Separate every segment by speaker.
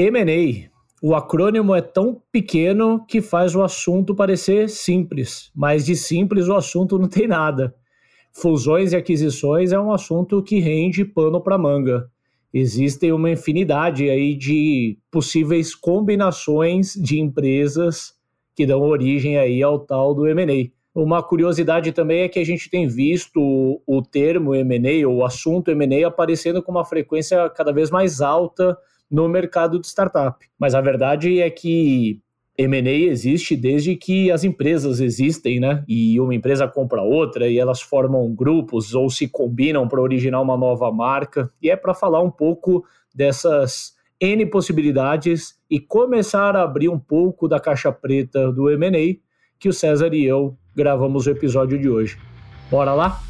Speaker 1: M&A. O acrônimo é tão pequeno que faz o assunto parecer simples, mas de simples o assunto não tem nada. Fusões e aquisições é um assunto que rende pano para manga. Existem uma infinidade aí de possíveis combinações de empresas que dão origem aí ao tal do M&A. Uma curiosidade também é que a gente tem visto o termo M&A, ou o assunto M&A, aparecendo com uma frequência cada vez mais alta no mercado de startup. Mas a verdade é que M&A existe desde que as empresas existem, né? E uma empresa compra outra e elas formam grupos ou se combinam para originar uma nova marca. E é para falar um pouco dessas N possibilidades e começar a abrir um pouco da caixa preta do M&A que o César e eu gravamos o episódio de hoje. Bora lá?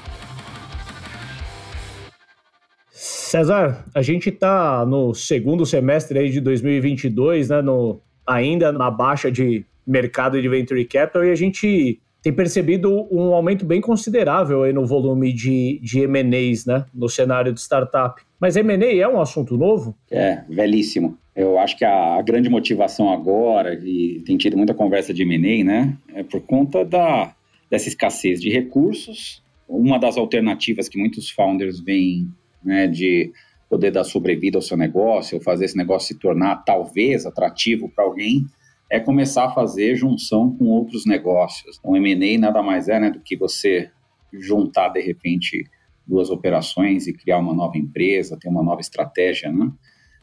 Speaker 1: César, a gente está no segundo semestre aí de 2022, né, no, ainda na baixa de mercado de venture capital, e a gente tem percebido um aumento bem considerável aí no volume de, de M&As né, no cenário de startup. Mas M&A é um assunto novo?
Speaker 2: É, velhíssimo. Eu acho que a, a grande motivação agora, e tem tido muita conversa de M&A, né, é por conta da, dessa escassez de recursos. Uma das alternativas que muitos founders veem né, de poder dar sobrevida ao seu negócio, ou fazer esse negócio se tornar talvez atrativo para alguém, é começar a fazer junção com outros negócios. O então, M&A nada mais é né, do que você juntar, de repente, duas operações e criar uma nova empresa, ter uma nova estratégia, né?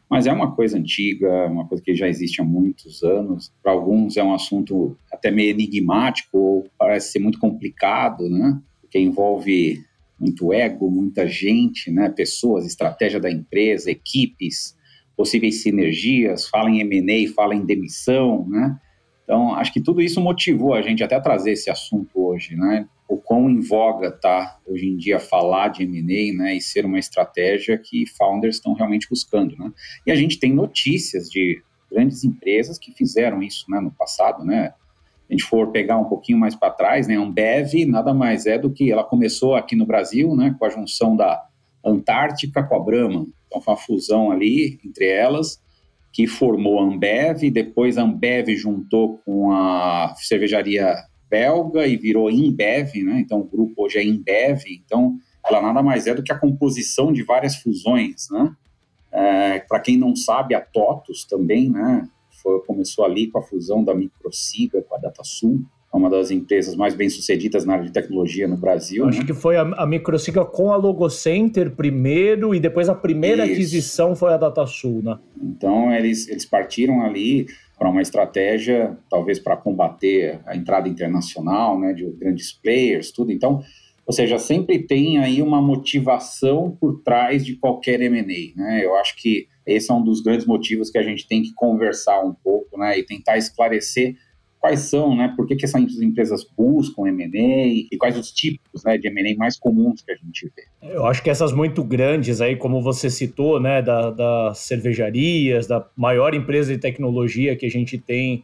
Speaker 2: Mas é uma coisa antiga, uma coisa que já existe há muitos anos. Para alguns é um assunto até meio enigmático, ou parece ser muito complicado, né? Porque envolve muito ego, muita gente, né, pessoas, estratégia da empresa, equipes, possíveis sinergias, fala em M&A, fala em demissão, né? Então, acho que tudo isso motivou a gente até a trazer esse assunto hoje, né? O quão em voga tá hoje em dia falar de M&A, né, e ser uma estratégia que founders estão realmente buscando, né? E a gente tem notícias de grandes empresas que fizeram isso, né, no passado, né? A gente for pegar um pouquinho mais para trás, né, Ambev nada mais é do que ela começou aqui no Brasil, né, com a junção da Antártica com a Brahma. Então foi uma fusão ali entre elas que formou a Ambev, depois a Ambev juntou com a cervejaria belga e virou Inbev, né? Então o grupo hoje é Inbev, então ela nada mais é do que a composição de várias fusões, né? É, para quem não sabe, a TOTUS também, né? Foi, começou ali com a fusão da Microsiga com a DataSul, é uma das empresas mais bem-sucedidas na área de tecnologia no Brasil.
Speaker 1: Acho
Speaker 2: né?
Speaker 1: que foi a, a Microsiga com a Logocenter primeiro e depois a primeira Isso. aquisição foi a DataSul, né?
Speaker 2: Então, eles, eles partiram ali para uma estratégia, talvez para combater a entrada internacional, né, de grandes players, tudo. Então, ou seja, sempre tem aí uma motivação por trás de qualquer M&A, né? Eu acho que esse é um dos grandes motivos que a gente tem que conversar um pouco, né, e tentar esclarecer quais são, né, por que, que essas empresas buscam M&A e quais os tipos, né, de M&A mais comuns que a gente vê.
Speaker 1: Eu acho que essas muito grandes aí, como você citou, né, da, das cervejarias, da maior empresa de tecnologia que a gente tem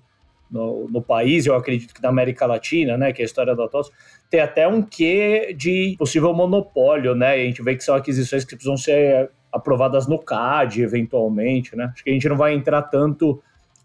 Speaker 1: no, no, país, eu acredito que da América Latina, né, que é a história da TOS, tem até um quê de possível monopólio, né, a gente vê que são aquisições que precisam ser aprovadas no CAD, eventualmente, né? Acho que a gente não vai entrar tanto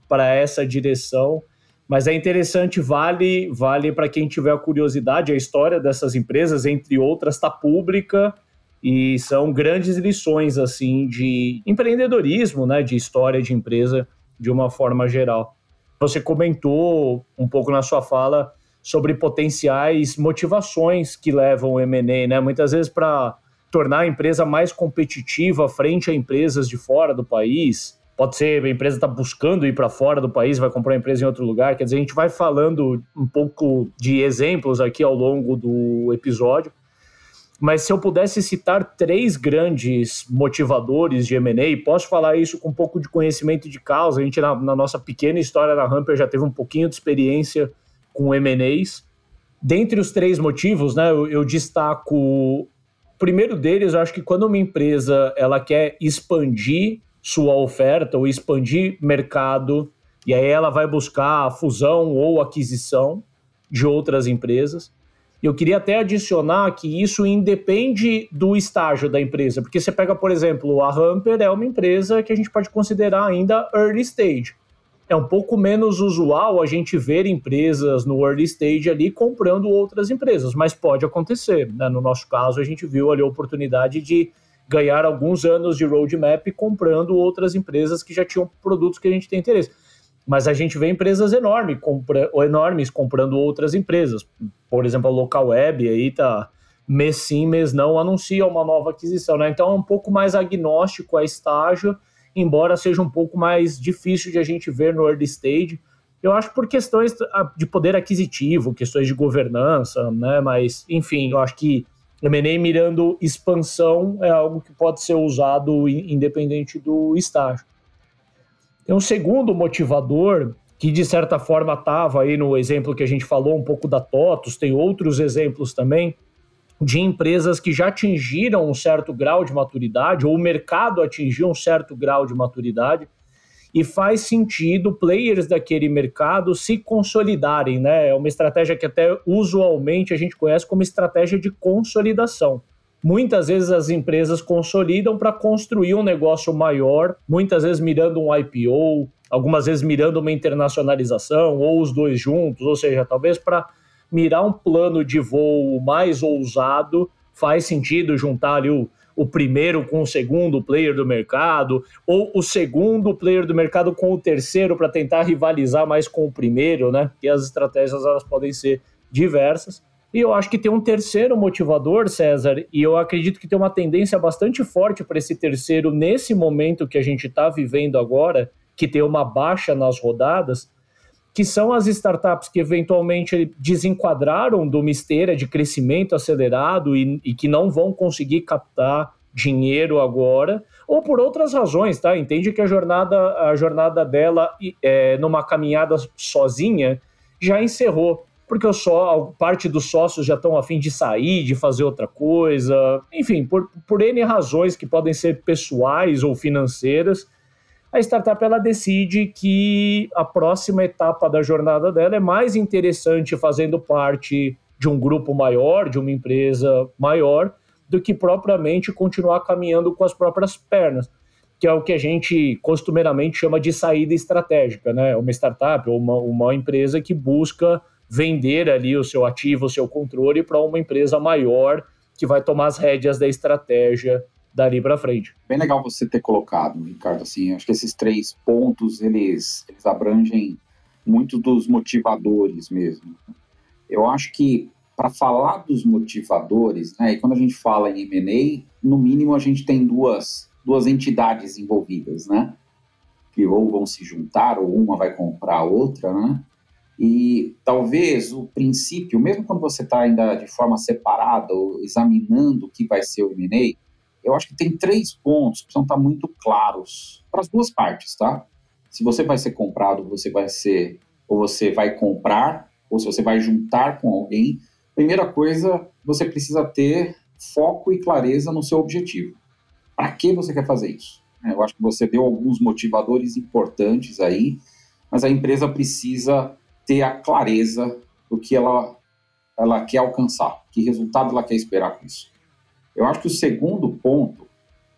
Speaker 1: para essa direção, mas é interessante, vale, vale para quem tiver curiosidade, a história dessas empresas, entre outras, está pública e são grandes lições assim de empreendedorismo, né, de história de empresa de uma forma geral. Você comentou um pouco na sua fala sobre potenciais motivações que levam o M&A, né? Muitas vezes para tornar a empresa mais competitiva frente a empresas de fora do país. Pode ser a empresa está buscando ir para fora do país, vai comprar uma empresa em outro lugar. Quer dizer, a gente vai falando um pouco de exemplos aqui ao longo do episódio. Mas se eu pudesse citar três grandes motivadores de M&A, posso falar isso com um pouco de conhecimento de causa. A gente, na, na nossa pequena história na Hamper, já teve um pouquinho de experiência com M&As. Dentre os três motivos, né, eu, eu destaco primeiro deles, eu acho que quando uma empresa ela quer expandir sua oferta ou expandir mercado, e aí ela vai buscar a fusão ou aquisição de outras empresas. Eu queria até adicionar que isso independe do estágio da empresa, porque você pega, por exemplo, a Hamper é uma empresa que a gente pode considerar ainda early stage é um pouco menos usual a gente ver empresas no early stage ali comprando outras empresas, mas pode acontecer. Né? No nosso caso, a gente viu ali a oportunidade de ganhar alguns anos de roadmap comprando outras empresas que já tinham produtos que a gente tem interesse. Mas a gente vê empresas enormes, compra, enormes comprando outras empresas. Por exemplo, a Local Web aí tá mês sim, mês não anuncia uma nova aquisição. Né? Então é um pouco mais agnóstico a estágio embora seja um pouco mais difícil de a gente ver no early stage. Eu acho por questões de poder aquisitivo, questões de governança, né? Mas, enfim, eu acho que M&A mirando expansão é algo que pode ser usado independente do estágio. Tem um segundo motivador que de certa forma estava aí no exemplo que a gente falou um pouco da TOTUS, tem outros exemplos também, de empresas que já atingiram um certo grau de maturidade, ou o mercado atingiu um certo grau de maturidade, e faz sentido players daquele mercado se consolidarem, né? É uma estratégia que até usualmente a gente conhece como estratégia de consolidação. Muitas vezes as empresas consolidam para construir um negócio maior, muitas vezes mirando um IPO, algumas vezes mirando uma internacionalização, ou os dois juntos, ou seja, talvez para mirar um plano de voo mais ousado, faz sentido juntar ali o, o primeiro com o segundo player do mercado, ou o segundo player do mercado com o terceiro para tentar rivalizar mais com o primeiro, né? E as estratégias elas podem ser diversas. E eu acho que tem um terceiro motivador, César, e eu acredito que tem uma tendência bastante forte para esse terceiro nesse momento que a gente está vivendo agora, que tem uma baixa nas rodadas, que são as startups que eventualmente desenquadraram de uma esteira de crescimento acelerado e, e, que não vão conseguir captar dinheiro agora, ou por outras razões, tá? Entende que a jornada, a jornada dela é, numa caminhada sozinha já encerrou, porque só parte dos sócios já estão a fim de sair, de fazer outra coisa, enfim, por, por N razões que podem ser pessoais ou financeiras, a startup ela decide que a próxima etapa da jornada dela é mais interessante fazendo parte de um grupo maior, de uma empresa maior, do que propriamente continuar caminhando com as próprias pernas, que é o que a gente costumeiramente chama de saída estratégica, né? Uma startup ou uma, uma empresa que busca vender ali o seu ativo, o seu controle para uma empresa maior que vai tomar as rédeas da estratégia dali para frente.
Speaker 2: Bem legal você ter colocado, Ricardo, assim, acho que esses três pontos, eles, eles abrangem muito dos motivadores mesmo. Eu acho que para falar dos motivadores, né, e quando a gente fala em M&A, no mínimo a gente tem duas, duas entidades envolvidas, né, que ou vão se juntar ou uma vai comprar a outra, né, e talvez o princípio, mesmo quando você está ainda de forma separada ou examinando o que vai ser o M&A, eu acho que tem três pontos que precisam estar muito claros para as duas partes, tá? Se você vai ser comprado, você vai ser, ou você vai comprar, ou se você vai juntar com alguém. Primeira coisa, você precisa ter foco e clareza no seu objetivo. Para que você quer fazer isso? Eu acho que você deu alguns motivadores importantes aí, mas a empresa precisa ter a clareza do que ela, ela quer alcançar, que resultado ela quer esperar com isso. Eu acho que o segundo ponto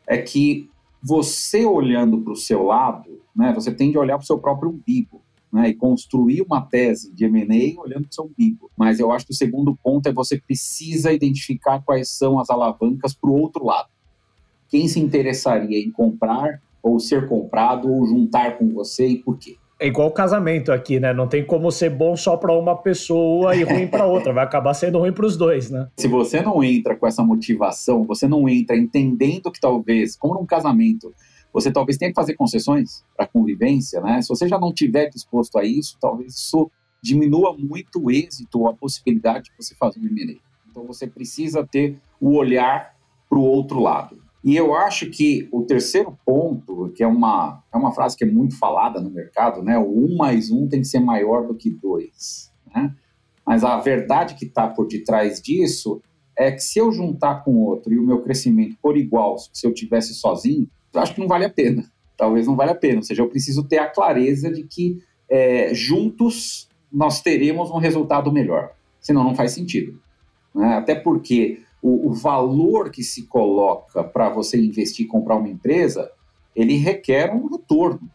Speaker 2: é que você olhando para o seu lado, né, você tem de olhar para o seu próprio umbigo. Né, e construir uma tese de M&A olhando para o seu umbigo. Mas eu acho que o segundo ponto é você precisa identificar quais são as alavancas para o outro lado. Quem se interessaria em comprar ou ser comprado ou juntar com você e por quê?
Speaker 1: É igual casamento aqui, né? Não tem como ser bom só para uma pessoa e ruim para outra. Vai acabar sendo ruim para os dois, né?
Speaker 2: Se você não entra com essa motivação, você não entra entendendo que talvez, como num casamento, você talvez tenha que fazer concessões para convivência, né? Se você já não tiver disposto a isso, talvez isso diminua muito o êxito ou a possibilidade de você fazer um M&A. Então você precisa ter o olhar para o outro lado. E eu acho que o terceiro ponto, que é uma, é uma frase que é muito falada no mercado, né? O um mais um tem que ser maior do que dois. Né? Mas a verdade que está por detrás disso é que se eu juntar com outro e o meu crescimento for igual se eu tivesse sozinho, eu acho que não vale a pena. Talvez não valha a pena. Ou seja, eu preciso ter a clareza de que é, juntos nós teremos um resultado melhor. Senão não faz sentido. Né? Até porque o, o valor que se coloca para você investir e comprar uma empresa, ele requer um retorno.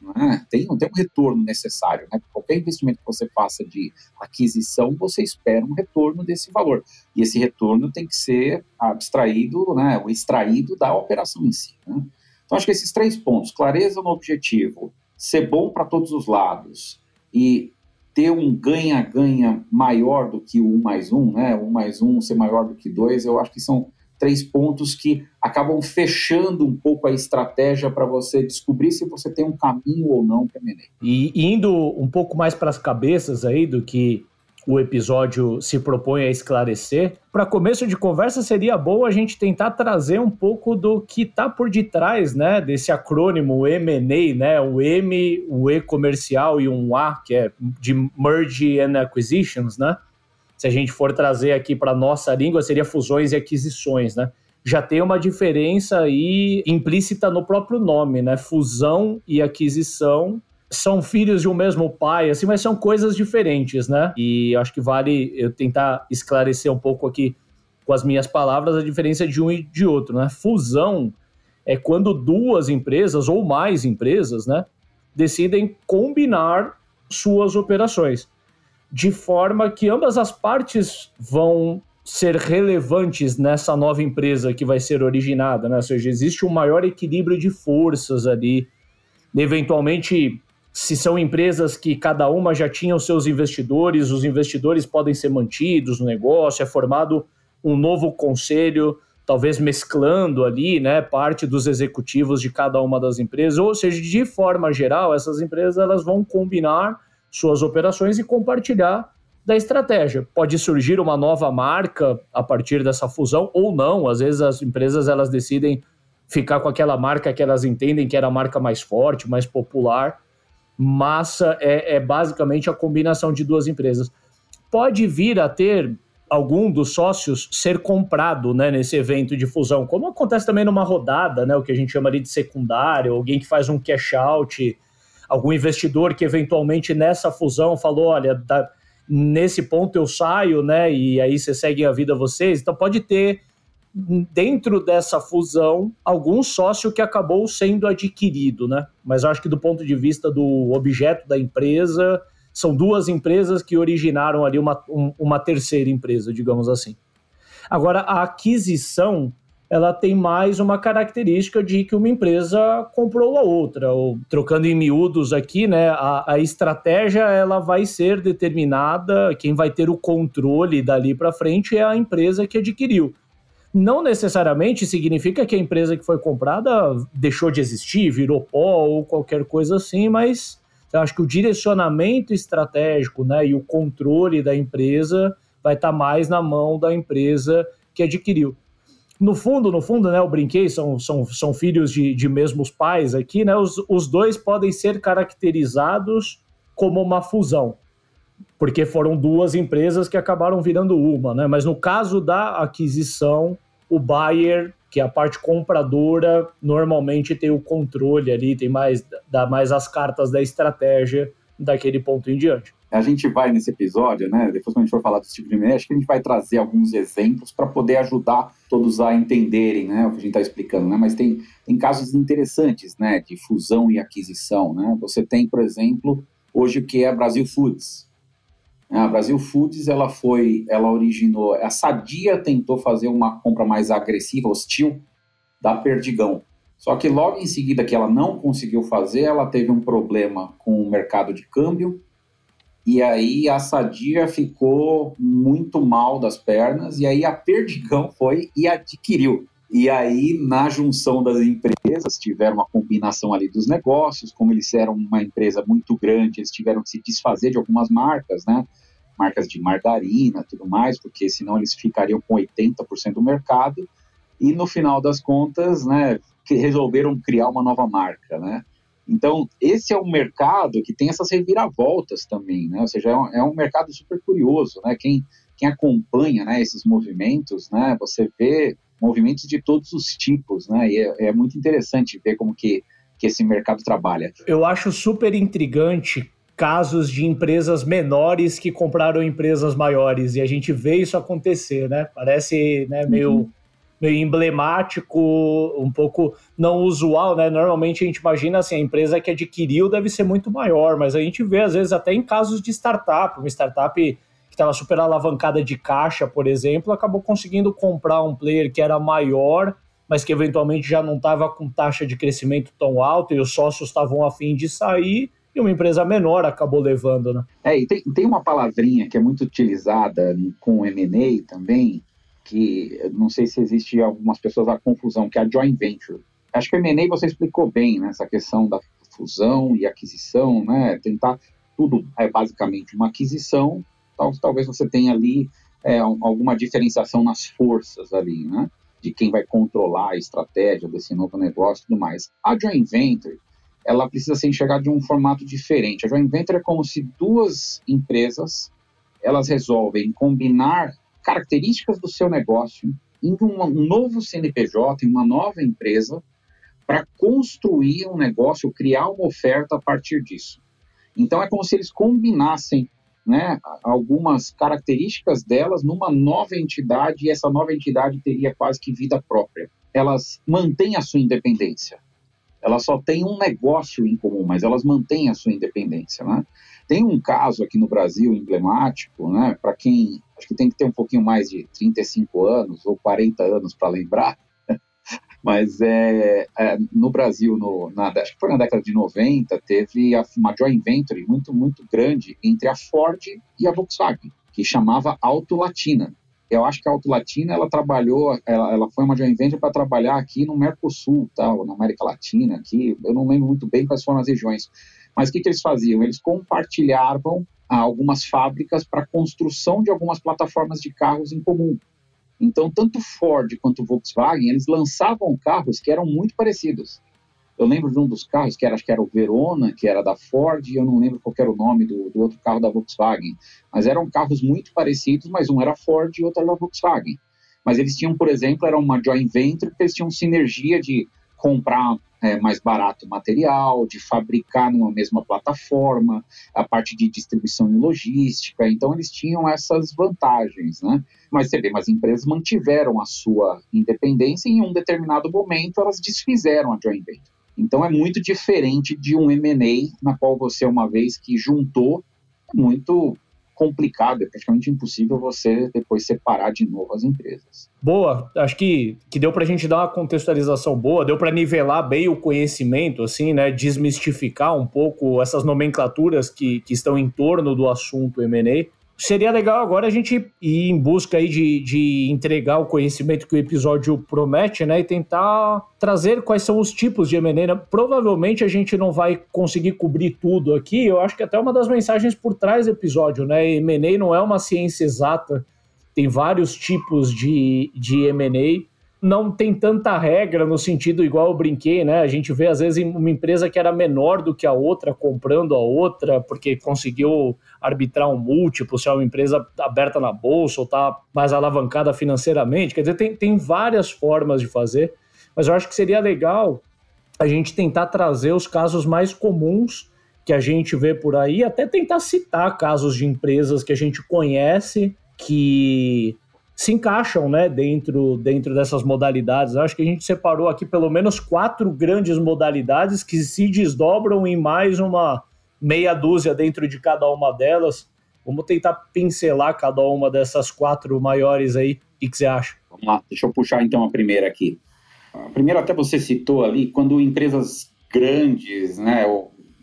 Speaker 2: Né? Tem, tem um retorno necessário. Né? Qualquer investimento que você faça de aquisição, você espera um retorno desse valor. E esse retorno tem que ser abstraído, né, ou extraído da operação em si. Né? Então, acho que esses três pontos, clareza no objetivo, ser bom para todos os lados e ter um ganha-ganha maior do que o 1 mais 1, né? 1 mais 1 ser maior do que 2, eu acho que são três pontos que acabam fechando um pouco a estratégia para você descobrir se você tem um caminho ou não para M&A.
Speaker 1: E indo um pouco mais para as cabeças aí do que o episódio se propõe a esclarecer. Para começo de conversa, seria bom a gente tentar trazer um pouco do que está por detrás né, desse acrônimo M&A, né, o M, o E comercial e um A, que é de Merge and Acquisitions, né? Se a gente for trazer aqui para nossa língua, seria fusões e aquisições, né? Já tem uma diferença aí implícita no próprio nome, né? Fusão e aquisição são filhos de um mesmo pai, assim, mas são coisas diferentes, né? E acho que vale eu tentar esclarecer um pouco aqui com as minhas palavras a diferença de um e de outro, né? Fusão é quando duas empresas ou mais empresas, né, decidem combinar suas operações de forma que ambas as partes vão ser relevantes nessa nova empresa que vai ser originada, né? Ou seja, existe um maior equilíbrio de forças ali. Eventualmente, se são empresas que cada uma já tinha os seus investidores, os investidores podem ser mantidos no negócio, é formado um novo conselho, talvez mesclando ali, né, parte dos executivos de cada uma das empresas, ou seja, de forma geral, essas empresas elas vão combinar suas operações e compartilhar da estratégia. Pode surgir uma nova marca a partir dessa fusão ou não, às vezes as empresas elas decidem ficar com aquela marca que elas entendem que era a marca mais forte, mais popular massa é, é basicamente a combinação de duas empresas. Pode vir a ter algum dos sócios ser comprado né, nesse evento de fusão, como acontece também numa rodada, né, o que a gente chama ali de secundário, alguém que faz um cash out, algum investidor que eventualmente nessa fusão falou, olha, tá, nesse ponto eu saio, né, e aí você segue a vida vocês. Então pode ter dentro dessa fusão algum sócio que acabou sendo adquirido, né? Mas acho que do ponto de vista do objeto da empresa, são duas empresas que originaram ali uma, um, uma terceira empresa, digamos assim. Agora, a aquisição ela tem mais uma característica de que uma empresa comprou a outra. Ou, trocando em miúdos aqui, né, a, a estratégia ela vai ser determinada, quem vai ter o controle dali para frente é a empresa que adquiriu não necessariamente significa que a empresa que foi comprada deixou de existir, virou pó ou qualquer coisa assim, mas eu acho que o direcionamento estratégico né, e o controle da empresa vai estar tá mais na mão da empresa que adquiriu. No fundo, no fundo, né, eu brinquei, são, são, são filhos de, de mesmos pais aqui, né, os, os dois podem ser caracterizados como uma fusão porque foram duas empresas que acabaram virando uma, né? Mas no caso da aquisição, o buyer, que é a parte compradora, normalmente tem o controle ali, tem mais dá mais as cartas da estratégia daquele ponto em diante.
Speaker 2: A gente vai nesse episódio, né? Depois quando a gente for falar desse tipo de acho que a gente vai trazer alguns exemplos para poder ajudar todos a entenderem, né, o que a gente está explicando, né? Mas tem, tem casos interessantes, né, de fusão e aquisição, né? Você tem, por exemplo, hoje o que é Brasil Foods, a Brasil Foods, ela foi, ela originou, a Sadia tentou fazer uma compra mais agressiva, hostil, da Perdigão. Só que logo em seguida que ela não conseguiu fazer, ela teve um problema com o mercado de câmbio, e aí a Sadia ficou muito mal das pernas, e aí a Perdigão foi e adquiriu. E aí, na junção das empresas, tiveram uma combinação ali dos negócios, como eles eram uma empresa muito grande, eles tiveram que se desfazer de algumas marcas, né? Marcas de margarina, tudo mais, porque senão eles ficariam com 80% do mercado. E no final das contas, né, resolveram criar uma nova marca, né? Então, esse é um mercado que tem essas reviravoltas também, né? Ou seja, é um, é um mercado super curioso, né? Quem, quem acompanha né, esses movimentos, né? Você vê movimentos de todos os tipos, né? E é, é muito interessante ver como que, que esse mercado trabalha.
Speaker 1: Eu acho super intrigante casos de empresas menores que compraram empresas maiores e a gente vê isso acontecer, né? Parece né, meio uhum meio emblemático, um pouco não usual, né? Normalmente a gente imagina assim, a empresa que adquiriu deve ser muito maior, mas a gente vê às vezes até em casos de startup, uma startup que estava super alavancada de caixa, por exemplo, acabou conseguindo comprar um player que era maior, mas que eventualmente já não estava com taxa de crescimento tão alta e os sócios estavam afim de sair e uma empresa menor acabou levando, né?
Speaker 2: É, e tem, tem uma palavrinha que é muito utilizada com o M&A também, que não sei se existe algumas pessoas a confusão, que é a joint venture. Acho que o M&A você explicou bem, né, essa questão da fusão e aquisição, né, tentar tudo é basicamente uma aquisição, tal, talvez você tenha ali é, alguma diferenciação nas forças ali, né, de quem vai controlar a estratégia desse novo negócio e tudo mais. A joint venture, ela precisa ser enxergada de um formato diferente. A joint venture é como se duas empresas elas resolvem combinar características do seu negócio em um novo CNPJ, em uma nova empresa, para construir um negócio, criar uma oferta a partir disso. Então é como se eles combinassem né, algumas características delas numa nova entidade e essa nova entidade teria quase que vida própria. Elas mantêm a sua independência. Elas só têm um negócio em comum, mas elas mantêm a sua independência. Né? Tem um caso aqui no Brasil emblemático, né, para quem acho que tem que ter um pouquinho mais de 35 anos ou 40 anos para lembrar, mas é, é, no Brasil, no, na, acho que foi na década de 90, teve uma joint venture muito, muito grande entre a Ford e a Volkswagen, que chamava Auto Latina. Eu acho que a Auto Latina, ela trabalhou, ela, ela foi uma joint venture para trabalhar aqui no Mercosul, tá, na América Latina, aqui, eu não lembro muito bem quais foram as regiões, mas o que, que eles faziam? Eles compartilhavam algumas fábricas para construção de algumas plataformas de carros em comum. Então, tanto Ford quanto Volkswagen, eles lançavam carros que eram muito parecidos. Eu lembro de um dos carros, que era, acho que era o Verona, que era da Ford, e eu não lembro qual era o nome do, do, outro carro da Volkswagen. Mas eram carros muito parecidos, mas um era Ford e outro era Volkswagen. Mas eles tinham, por exemplo, era uma joint venture, que eles tinham sinergia de comprar é, mais barato material, de fabricar numa mesma plataforma, a parte de distribuição e logística. Então, eles tinham essas vantagens, né? Mas você vê, as empresas mantiveram a sua independência e em um determinado momento elas desfizeram a joint venture. Então, é muito diferente de um M&A na qual você, uma vez que juntou, é muito complicado, é praticamente impossível você depois separar de novo as empresas.
Speaker 1: Boa, acho que, que deu para a gente dar uma contextualização boa, deu para nivelar bem o conhecimento, assim, né, desmistificar um pouco essas nomenclaturas que, que estão em torno do assunto M&A. Seria legal agora a gente ir em busca aí de, de entregar o conhecimento que o episódio promete, né? E tentar trazer quais são os tipos de M&A. Provavelmente a gente não vai conseguir cobrir tudo aqui. Eu acho que até uma das mensagens por trás do episódio, né? M&A não é uma ciência exata. Tem vários tipos de, de M&A não tem tanta regra no sentido igual eu brinquei, né? A gente vê às vezes uma empresa que era menor do que a outra comprando a outra porque conseguiu arbitrar um múltiplo, se é uma empresa aberta na bolsa ou está mais alavancada financeiramente. Quer dizer, tem, tem várias formas de fazer, mas eu acho que seria legal a gente tentar trazer os casos mais comuns que a gente vê por aí, até tentar citar casos de empresas que a gente conhece que se encaixam né, dentro, dentro dessas modalidades. Acho que a gente separou aqui pelo menos quatro grandes modalidades que se desdobram em mais uma meia dúzia dentro de cada uma delas. Vamos tentar pincelar cada uma dessas quatro maiores aí. O que, você acha?
Speaker 2: Vamos lá, deixa eu puxar então a primeira aqui. Primeiro, até você citou ali, quando empresas grandes, né,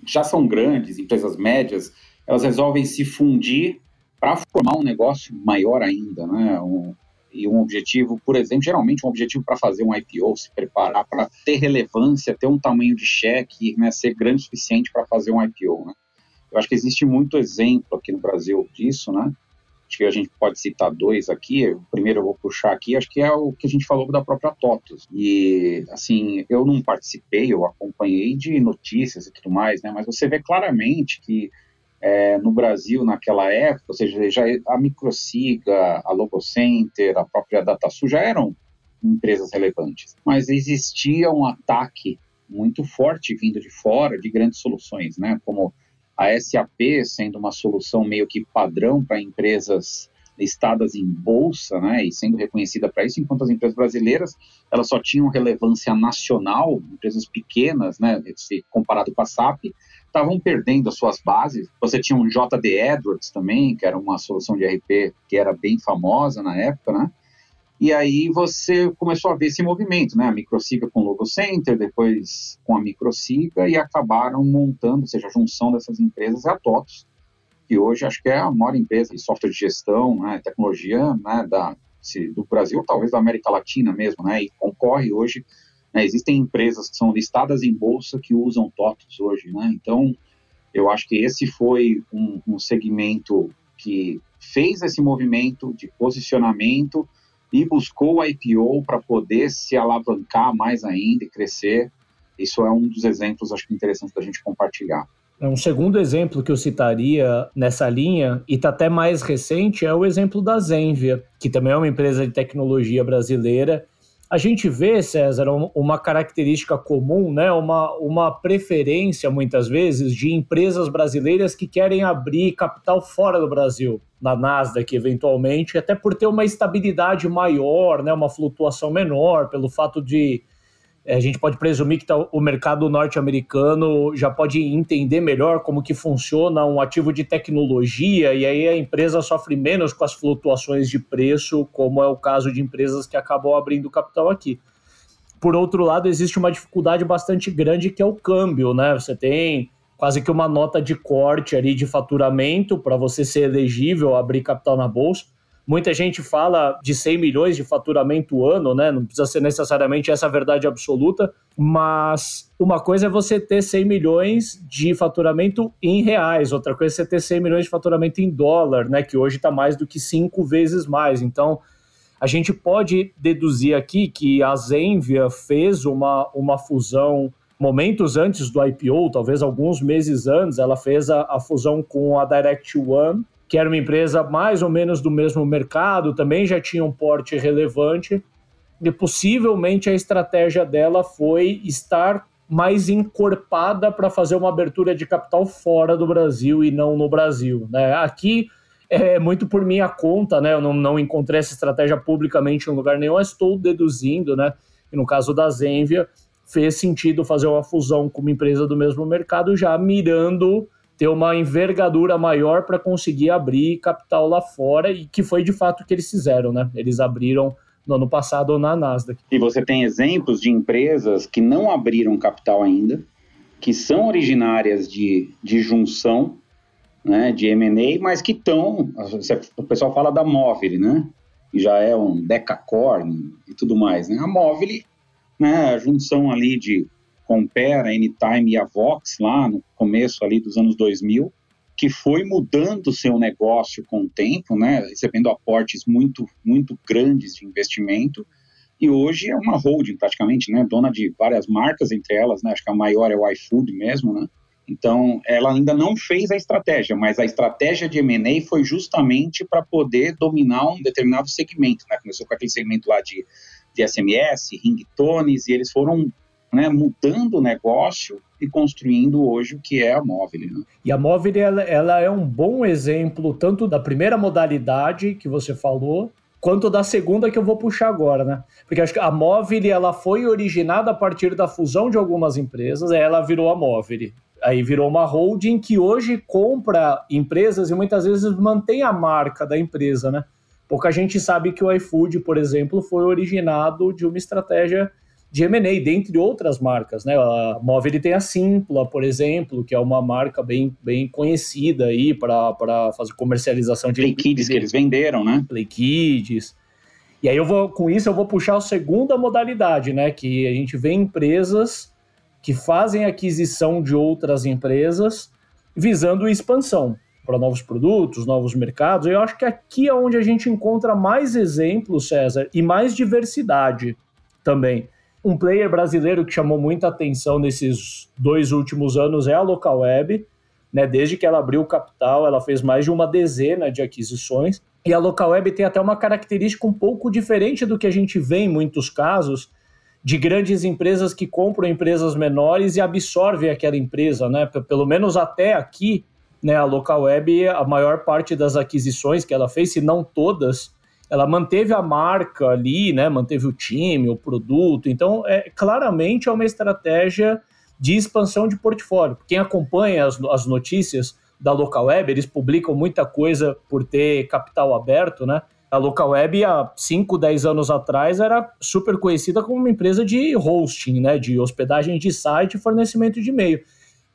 Speaker 2: já são grandes, empresas médias, elas resolvem se fundir para formar um negócio maior ainda, né? Um, e um objetivo, por exemplo, geralmente um objetivo para fazer um IPO, se preparar para ter relevância, ter um tamanho de cheque, né, ser grande o suficiente para fazer um IPO. Né? Eu acho que existe muito exemplo aqui no Brasil disso, né? Acho que a gente pode citar dois aqui. O primeiro eu vou puxar aqui, acho que é o que a gente falou da própria TOTUS. E, assim, eu não participei, eu acompanhei de notícias e tudo mais, né? Mas você vê claramente que é, no Brasil naquela época, ou seja, já a Microsiga, a Logocenter, a própria DataSul já eram empresas relevantes, mas existia um ataque muito forte vindo de fora de grandes soluções, né? Como a SAP sendo uma solução meio que padrão para empresas listadas em bolsa, né, e sendo reconhecida para isso, enquanto as empresas brasileiras elas só tinham relevância nacional, empresas pequenas, né, se comparado com a SAP, estavam perdendo as suas bases. Você tinha um JD Edwards também, que era uma solução de RP que era bem famosa na época, né? E aí você começou a ver esse movimento, né? A Microsiga com o Logo Center, depois com a Microsiga, e acabaram montando, ou seja, a junção dessas empresas a TOTOS, que hoje acho que é a maior empresa de software de gestão, né, tecnologia né, da, se, do Brasil, talvez da América Latina mesmo, né? E concorre hoje, né, existem empresas que são listadas em bolsa que usam TOTOS hoje, né? Então, eu acho que esse foi um, um segmento que fez esse movimento de posicionamento, e buscou o IPO para poder se alavancar mais ainda e crescer. Isso é um dos exemplos, acho que interessantes da gente compartilhar.
Speaker 1: É um segundo exemplo que eu citaria nessa linha, e está até mais recente, é o exemplo da Zenvia, que também é uma empresa de tecnologia brasileira. A gente vê, César, uma característica comum, né? uma, uma preferência, muitas vezes, de empresas brasileiras que querem abrir capital fora do Brasil na Nasdaq, eventualmente, até por ter uma estabilidade maior, né, uma flutuação menor, pelo fato de a gente pode presumir que tá, o mercado norte-americano já pode entender melhor como que funciona um ativo de tecnologia e aí a empresa sofre menos com as flutuações de preço, como é o caso de empresas que acabam abrindo capital aqui. Por outro lado, existe uma dificuldade bastante grande que é o câmbio, né? Você tem quase que uma nota de corte ali de faturamento para você ser elegível abrir capital na bolsa. Muita gente fala de 100 milhões de faturamento ano, né? Não precisa ser necessariamente essa verdade absoluta, mas uma coisa é você ter 100 milhões de faturamento em reais, outra coisa é você ter 100 milhões de faturamento em dólar, né? Que hoje está mais do que cinco vezes mais. Então, a gente pode deduzir aqui que a Zenvia fez uma, uma fusão momentos antes do IPO, talvez alguns meses antes, ela fez a, a fusão com a Direct One, que era uma empresa mais ou menos do mesmo mercado, também já tinha um porte relevante, e possivelmente a estratégia dela foi estar mais encorpada para fazer uma abertura de capital fora do Brasil e não no Brasil. Né? Aqui é muito por minha conta, né? Eu não, não encontrei essa estratégia publicamente em lugar nenhum, estou deduzindo, né? E no caso da Zenvia, fez sentido fazer uma fusão com uma empresa do mesmo mercado, já mirando ter uma envergadura maior para conseguir abrir capital lá fora, e que foi de fato o que eles fizeram, né? Eles abriram no ano passado na Nasdaq.
Speaker 2: E você tem exemplos de empresas que não abriram capital ainda, que são originárias de, de junção, né, de M&A, mas que estão, o pessoal fala da Móvel, né? Que já é um decacorn e tudo mais, né? A Móvel né, a junção ali de Compera, Anytime e a Vox lá no começo ali dos anos 2000, que foi mudando seu negócio com o tempo, né, recebendo aportes muito muito grandes de investimento e hoje é uma holding praticamente, né, dona de várias marcas entre elas, né, acho que a maior é o iFood mesmo, né. Então, ela ainda não fez a estratégia, mas a estratégia de M&A foi justamente para poder dominar um determinado segmento, né? Começou com aquele segmento lá de de SMS, ringtones, e eles foram né, mudando o negócio e construindo hoje o que é a Móvel. Né?
Speaker 1: E a Móvel ela, ela, é um bom exemplo tanto da primeira modalidade que você falou, quanto da segunda que eu vou puxar agora, né? Porque acho que a Móvel ela foi originada a partir da fusão de algumas empresas, ela virou a Móvel. Aí virou uma holding que hoje compra empresas e muitas vezes mantém a marca da empresa, né? Pouca gente sabe que o iFood, por exemplo, foi originado de uma estratégia de M&A, dentre outras marcas, né? A Móvel tem a Simpla, por exemplo, que é uma marca bem, bem conhecida aí para fazer comercialização de...
Speaker 2: Play Kids que eles venderam, né?
Speaker 1: Play Kids. E aí eu vou, com isso eu vou puxar a segunda modalidade, né? Que a gente vê empresas que fazem aquisição de outras empresas visando expansão para novos produtos, novos mercados. Eu acho que aqui é onde a gente encontra mais exemplos, César, e mais diversidade também. Um player brasileiro que chamou muita atenção nesses dois últimos anos é a Local Web. Né, desde que ela abriu o capital, ela fez mais de uma dezena de aquisições. E a Local Web tem até uma característica um pouco diferente do que a gente vê em muitos casos de grandes empresas que compram empresas menores e absorvem aquela empresa, né? Pelo menos até aqui, né, a Local Web, a maior parte das aquisições que ela fez, se não todas, ela manteve a marca ali, né, manteve o time, o produto. Então, é, claramente é uma estratégia de expansão de portfólio. Quem acompanha as, as notícias da Local Web, eles publicam muita coisa por ter capital aberto, né? A Local Web, há 5, 10 anos atrás, era super conhecida como uma empresa de hosting, né? De hospedagem de site e fornecimento de e-mail.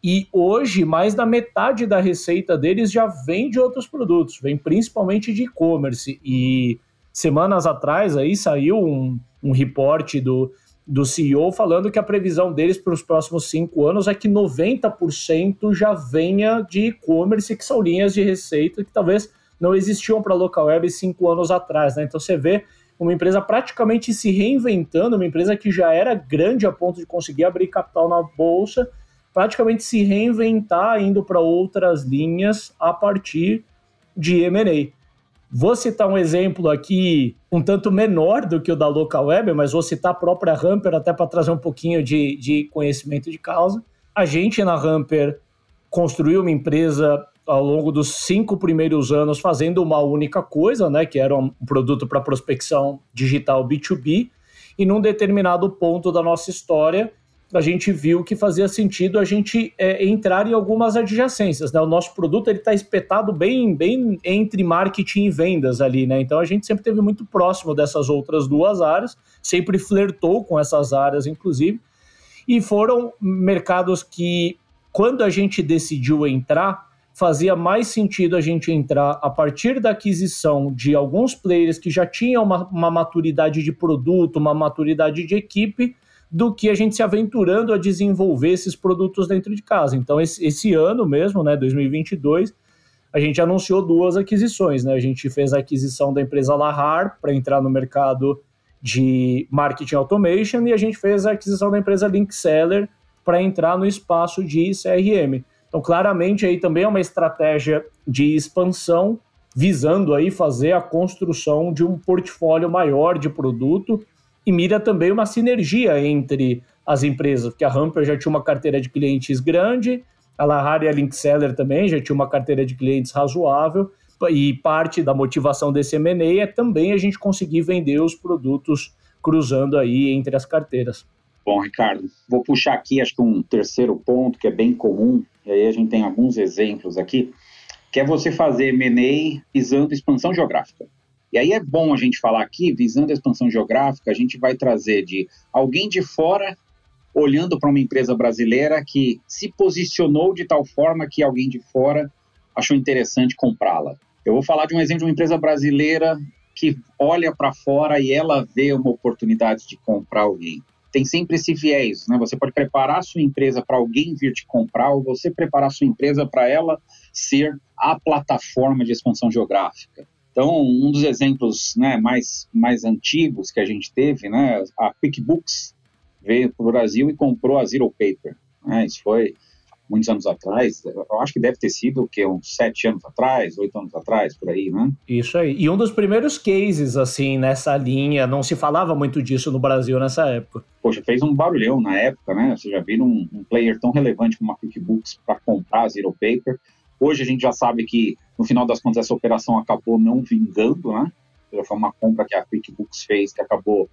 Speaker 1: E hoje, mais da metade da receita deles já vem de outros produtos, vem principalmente de e-commerce. E semanas atrás aí saiu um, um reporte do, do CEO falando que a previsão deles para os próximos cinco anos é que 90% já venha de e-commerce, que são linhas de receita que talvez não existiam para a local web cinco anos atrás. Né? Então você vê uma empresa praticamente se reinventando, uma empresa que já era grande a ponto de conseguir abrir capital na bolsa, praticamente se reinventar indo para outras linhas a partir de M&A. Vou citar um exemplo aqui um tanto menor do que o da Local Web, mas vou citar a própria Hamper até para trazer um pouquinho de, de conhecimento de causa. A gente na Hamper construiu uma empresa ao longo dos cinco primeiros anos fazendo uma única coisa, né, que era um produto para prospecção digital B2B, e num determinado ponto da nossa história, a gente viu que fazia sentido a gente é, entrar em algumas adjacências. Né? O nosso produto está espetado bem, bem entre marketing e vendas ali, né? Então a gente sempre teve muito próximo dessas outras duas áreas, sempre flertou com essas áreas, inclusive, e foram mercados que, quando a gente decidiu entrar, fazia mais sentido a gente entrar a partir da aquisição de alguns players que já tinham uma, uma maturidade de produto, uma maturidade de equipe do que a gente se aventurando a desenvolver esses produtos dentro de casa. Então, esse, esse ano mesmo, né, 2022, a gente anunciou duas aquisições. Né? A gente fez a aquisição da empresa Lahar para entrar no mercado de marketing automation e a gente fez a aquisição da empresa Linkseller para entrar no espaço de CRM. Então, claramente, aí também é uma estratégia de expansão visando aí fazer a construção de um portfólio maior de produto e mira também uma sinergia entre as empresas, porque a Hamper já tinha uma carteira de clientes grande, a Lahar e a Linkseller também já tinha uma carteira de clientes razoável, e parte da motivação desse M&A é também a gente conseguir vender os produtos cruzando aí entre as carteiras.
Speaker 2: Bom, Ricardo, vou puxar aqui acho que um terceiro ponto que é bem comum, e aí a gente tem alguns exemplos aqui, que é você fazer M&A visando expansão geográfica. E aí é bom a gente falar aqui, visando a expansão geográfica, a gente vai trazer de alguém de fora olhando para uma empresa brasileira que se posicionou de tal forma que alguém de fora achou interessante comprá-la. Eu vou falar de um exemplo de uma empresa brasileira que olha para fora e ela vê uma oportunidade de comprar alguém. Tem sempre esse viés, né? Você pode preparar sua empresa para alguém vir te comprar ou você preparar sua empresa para ela ser a plataforma de expansão geográfica. Então, um dos exemplos né, mais, mais antigos que a gente teve, né, a QuickBooks veio para o Brasil e comprou a Zero Paper. Né, isso foi muitos anos atrás, eu acho que deve ter sido o quê? uns sete anos atrás, oito anos atrás, por aí, né?
Speaker 1: Isso aí. E um dos primeiros cases, assim, nessa linha, não se falava muito disso no Brasil nessa época.
Speaker 2: Poxa, fez um barulhão na época, né? Você já viram um, um player tão relevante como a QuickBooks para comprar a Zero Paper. Hoje a gente já sabe que, no final das contas, essa operação acabou não vingando, né? Foi uma compra que a QuickBooks fez que acabou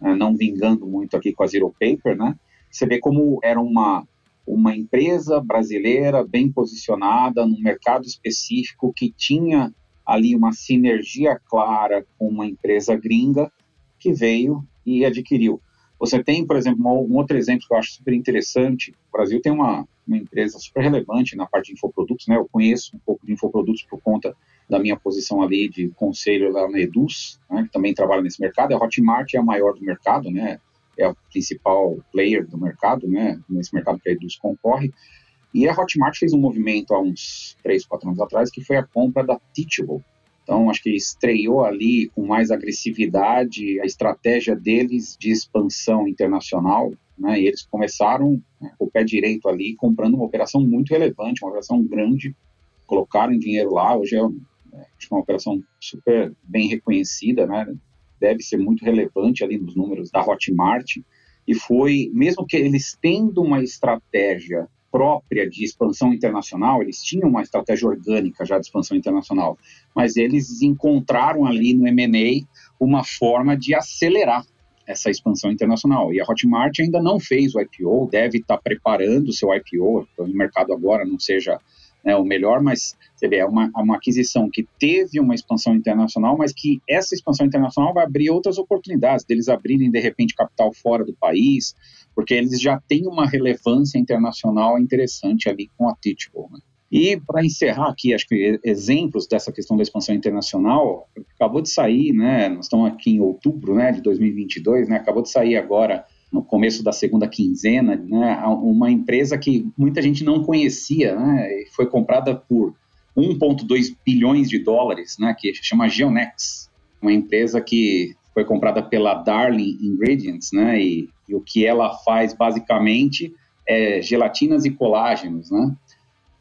Speaker 2: uh, não vingando muito aqui com a Zero Paper, né? Você vê como era uma, uma empresa brasileira bem posicionada num mercado específico que tinha ali uma sinergia clara com uma empresa gringa que veio e adquiriu. Você tem, por exemplo, um outro exemplo que eu acho super interessante. O Brasil tem uma, uma empresa super relevante na parte de infoprodutos, né? Eu conheço um pouco de infoprodutos por conta da minha posição ali de conselho lá na Eduz, né, que também trabalha nesse mercado. A Hotmart é a maior do mercado, né? É o principal player do mercado, né? Nesse mercado que a Eduz concorre. E a Hotmart fez um movimento há uns três, quatro anos atrás, que foi a compra da Teachable. Então, acho que estreou ali com mais agressividade a estratégia deles de expansão internacional, né? E eles começaram né, com o pé direito ali, comprando uma operação muito relevante, uma operação grande, colocaram dinheiro lá. Hoje é, é uma operação super bem reconhecida, né? Deve ser muito relevante ali nos números da Hotmart. E foi, mesmo que eles tendo uma estratégia própria de expansão internacional, eles tinham uma estratégia orgânica já de expansão internacional, mas eles encontraram ali no M&A uma forma de acelerar essa expansão internacional. E a Hotmart ainda não fez o IPO, deve estar preparando o seu IPO, o mercado agora não seja né, o melhor, mas você vê, é uma, é uma aquisição que teve uma expansão internacional, mas que essa expansão internacional vai abrir outras oportunidades, deles abrirem, de repente, capital fora do país, porque eles já têm uma relevância internacional interessante ali com a Teachable. Né? E para encerrar aqui, acho que exemplos dessa questão da expansão internacional, acabou de sair, né? Nós estamos aqui em outubro, né, de 2022, né? Acabou de sair agora no começo da segunda quinzena, né, uma empresa que muita gente não conhecia, né, foi comprada por 1,2 bilhões de dólares, né, que chama Geonex, uma empresa que foi comprada pela Darling Ingredients, né, e, e o que ela faz basicamente é gelatinas e colágenos, né,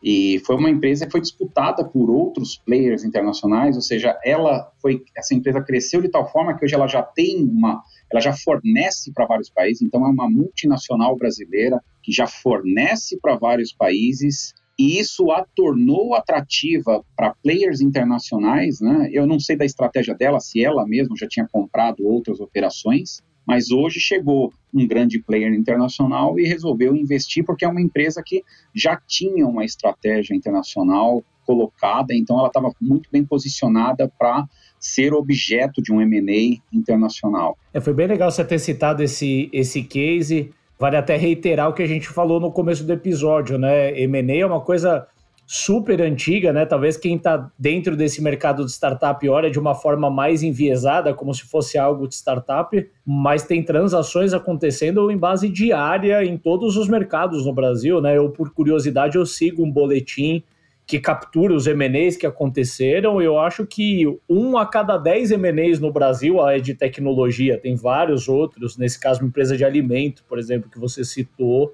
Speaker 2: e foi uma empresa que foi disputada por outros players internacionais, ou seja, ela foi essa empresa cresceu de tal forma que hoje ela já tem uma, ela já fornece para vários países, então é uma multinacional brasileira que já fornece para vários países e isso a tornou atrativa para players internacionais, né? Eu não sei da estratégia dela, se ela mesma já tinha comprado outras operações, mas hoje chegou um grande player internacional e resolveu investir porque é uma empresa que já tinha uma estratégia internacional colocada, então ela estava muito bem posicionada para ser objeto de um M&A internacional.
Speaker 1: É, foi bem legal você ter citado esse, esse case. Vale até reiterar o que a gente falou no começo do episódio, né? M&A é uma coisa super antiga, né? Talvez quem está dentro desse mercado de startup olha de uma forma mais enviesada, como se fosse algo de startup, mas tem transações acontecendo em base diária em todos os mercados no Brasil, né? Eu, por curiosidade, eu sigo um boletim que captura os M&As que aconteceram. Eu acho que um a cada dez M&As no Brasil é de tecnologia. Tem vários outros, nesse caso uma empresa de alimento, por exemplo, que você citou,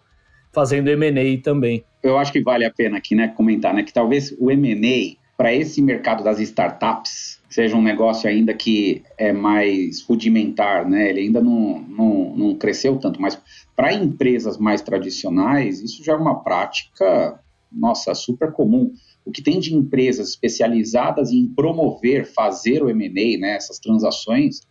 Speaker 1: fazendo M&A também.
Speaker 2: Eu acho que vale a pena aqui, né, comentar, né, que talvez o M&A para esse mercado das startups seja um negócio ainda que é mais rudimentar, né? Ele ainda não, não, não cresceu tanto, mas para empresas mais tradicionais, isso já é uma prática, nossa, super comum. O que tem de empresas especializadas em promover, fazer o M&A, né, essas transações,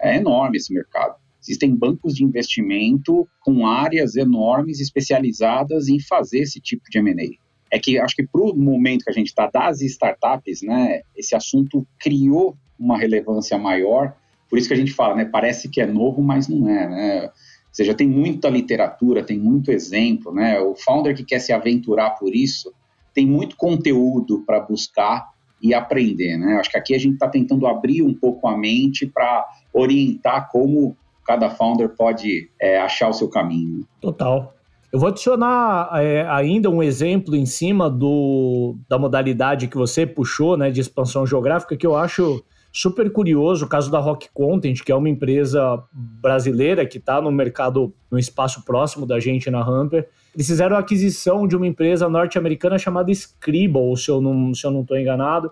Speaker 2: é enorme esse mercado. Existem bancos de investimento com áreas enormes especializadas em fazer esse tipo de M&A. É que acho que para o momento que a gente está das startups, né, esse assunto criou uma relevância maior. Por isso que a gente fala, né, parece que é novo, mas não é, né? Ou seja, tem muita literatura, tem muito exemplo, né? O founder que quer se aventurar por isso tem muito conteúdo para buscar e aprender, né? Acho que aqui a gente está tentando abrir um pouco a mente para orientar como cada founder pode é, achar o seu caminho.
Speaker 1: Total. Eu vou adicionar é, ainda um exemplo em cima do, da modalidade que você puxou, né, de expansão geográfica, que eu acho super curioso, o caso da Rock Content, que é uma empresa brasileira que está no mercado, no espaço próximo da gente na Hamper. Eles fizeram a aquisição de uma empresa norte-americana chamada Scribble, se eu não estou enganado,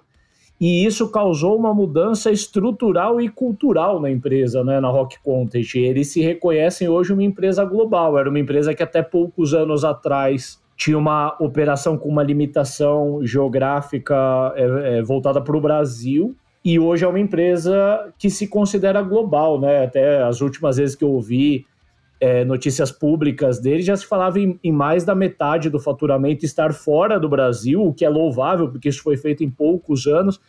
Speaker 1: e isso causou uma mudança estrutural e cultural na empresa, né, na Rock Content. Eles se reconhecem hoje uma empresa global, era uma empresa que até poucos anos atrás tinha uma operação com uma limitação geográfica é, é, voltada para o Brasil, e hoje é uma empresa que se considera global, né? Até as últimas vezes que eu ouvi é, notícias públicas dele, já se falava em, em, mais da metade do faturamento estar fora do Brasil, o que é louvável, porque isso foi feito em poucos anos.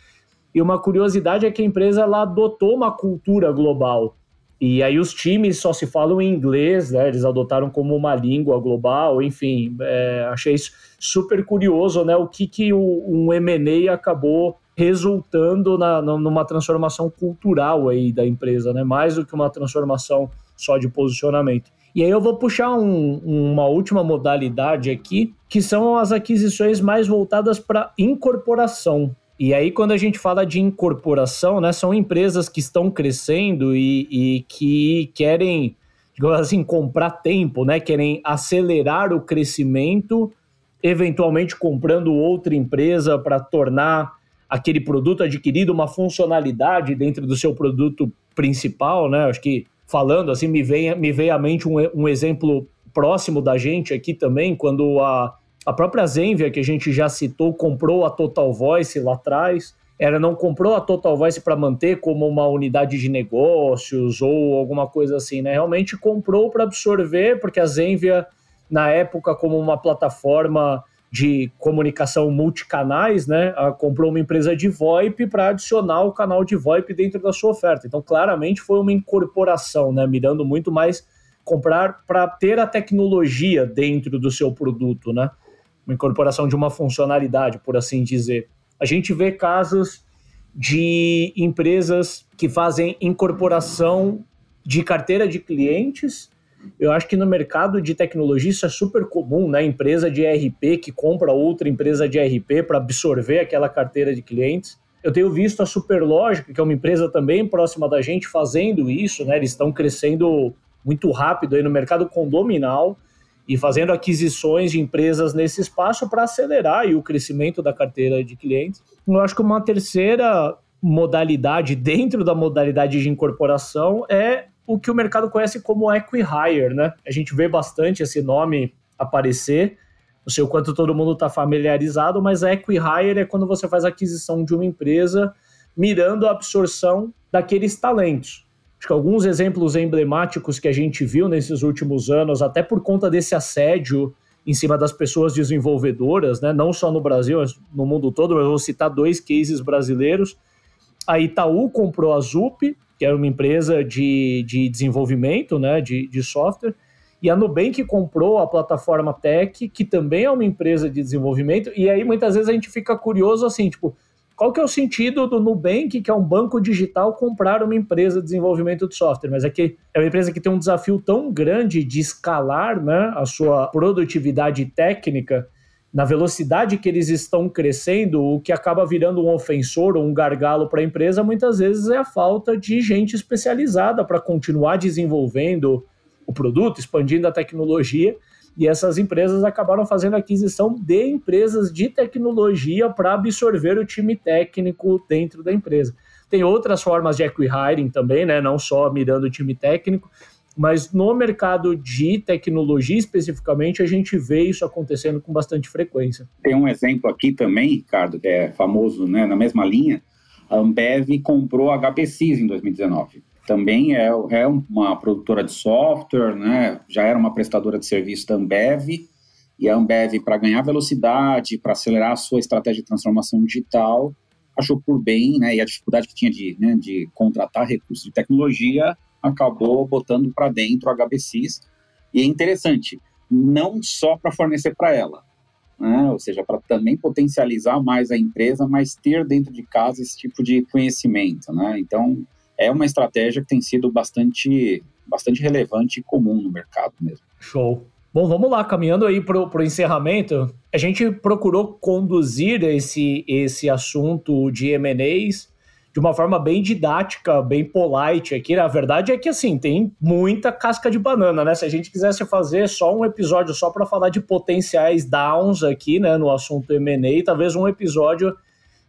Speaker 1: E uma curiosidade é que a empresa ela adotou uma cultura global. E aí os times só se falam em inglês, né? Eles adotaram como uma língua global, enfim. É, achei super curioso, né? O que, que um M&A acabou resultando na, numa transformação cultural aí da empresa, né? Mais do que uma transformação só de posicionamento. E aí eu vou puxar um, uma última modalidade aqui, que são as aquisições mais voltadas para incorporação. E aí, quando a gente fala de incorporação, né, são empresas que estão crescendo e, e que querem, digamos assim, comprar tempo, né? Querem acelerar o crescimento, eventualmente comprando outra empresa para tornar aquele produto adquirido uma funcionalidade dentro do seu produto principal, né? Acho que falando assim, me vem, me veio à mente um, um exemplo próximo da gente aqui também, quando a, a própria Zenvia, que a gente já citou, comprou a Total Voice lá atrás. Ela não comprou a Total Voice para manter como uma unidade de negócios ou alguma coisa assim, né? Realmente comprou para absorver, porque a Zenvia, na época, como uma plataforma de comunicação multicanais, né? comprou uma empresa de VoIP para adicionar o canal de VoIP dentro da sua oferta. Então, claramente foi uma incorporação, né? Mirando muito mais comprar para ter a tecnologia dentro do seu produto, né? uma incorporação de uma funcionalidade, por assim dizer. A gente vê casos de empresas que fazem incorporação de carteira de clientes. Eu acho que no mercado de tecnologia isso é super comum, né? Empresa de ERP que compra outra empresa de ERP para absorver aquela carteira de clientes. Eu tenho visto a Superlógica, que é uma empresa também próxima da gente, fazendo isso, né? Eles estão crescendo muito rápido aí no mercado condominal e fazendo aquisições de empresas nesse espaço para acelerar o crescimento da carteira de clientes. Eu acho que uma terceira modalidade dentro da modalidade de incorporação é o que o mercado conhece como equi-hire, né? A gente vê bastante esse nome aparecer, não sei o quanto todo mundo está familiarizado, mas equi-hire é quando você faz a aquisição de uma empresa mirando a absorção daqueles talentos. Acho que alguns exemplos emblemáticos que a gente viu nesses últimos anos, até por conta desse assédio em cima das pessoas desenvolvedoras, né? não só no Brasil, mas no mundo todo, eu vou citar dois cases brasileiros. A Itaú comprou a Zup, que era uma empresa de, de desenvolvimento né? de, de software, e a Nubank comprou a plataforma Tech, que também é uma empresa de desenvolvimento, e aí muitas vezes a gente fica curioso assim, tipo, qual que é o sentido do Nubank, que é um banco digital, comprar uma empresa de desenvolvimento de software? Mas é que é uma empresa que tem um desafio tão grande de escalar né, a sua produtividade técnica na velocidade que eles estão crescendo, o que acaba virando um ofensor ou um gargalo para a empresa, muitas vezes é a falta de gente especializada para continuar desenvolvendo o produto, expandindo a tecnologia e essas empresas acabaram fazendo aquisição de empresas de tecnologia para absorver o time técnico dentro da empresa. Tem outras formas de equi-hiring também, né? não só mirando o time técnico, mas no mercado de tecnologia especificamente, a gente vê isso acontecendo com bastante frequência.
Speaker 2: Tem um exemplo aqui também, Ricardo, que é famoso né, na mesma linha. A Ambev comprou a HPCIS em 2019 também é, é uma produtora de software, né? já era uma prestadora de serviço da Ambev, e a Ambev, para ganhar velocidade, para acelerar a sua estratégia de transformação digital, achou por bem, né, e a dificuldade que tinha de, né, de contratar recursos de tecnologia, acabou botando para dentro a HBCs. E é interessante, não só para fornecer para ela, né, ou seja, para também potencializar mais a empresa, mas ter dentro de casa esse tipo de conhecimento. Né? Então, é uma estratégia que tem sido bastante, bastante relevante e comum no mercado mesmo.
Speaker 1: Show. Bom, vamos lá, caminhando aí para o encerramento. A gente procurou conduzir esse, esse assunto de M&As de uma forma bem didática, bem polite aqui. A verdade é que, assim, tem muita casca de banana, né? Se a gente quisesse fazer só um episódio só para falar de potenciais downs aqui, né, no assunto M&A, talvez um episódio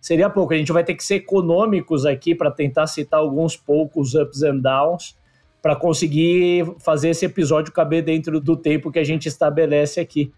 Speaker 1: seria pouco. A gente vai ter que ser econômicos aqui para tentar citar alguns poucos ups and downs para conseguir fazer esse episódio caber dentro do tempo que a gente estabelece aqui.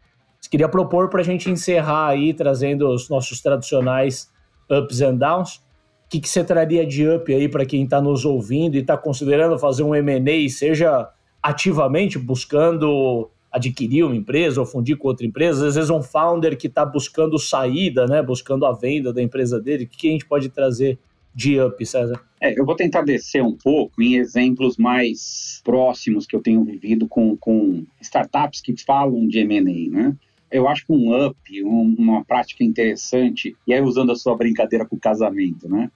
Speaker 1: queria propor para a gente encerrar aí, trazendo os nossos tradicionais ups and downs. Que, que você traria de up aí para quem está nos ouvindo e está considerando fazer um M&A, seja ativamente buscando adquirir uma empresa ou fundir com outra empresa, às vezes um founder que está buscando saída, né, buscando a venda da empresa dele, o que a gente pode trazer de up, César?
Speaker 2: É, eu vou tentar descer um pouco em exemplos mais próximos que eu tenho vivido com, com startups que falam de M&A, né? Eu acho que um up, um, uma prática interessante, e aí usando a sua brincadeira com o casamento, né?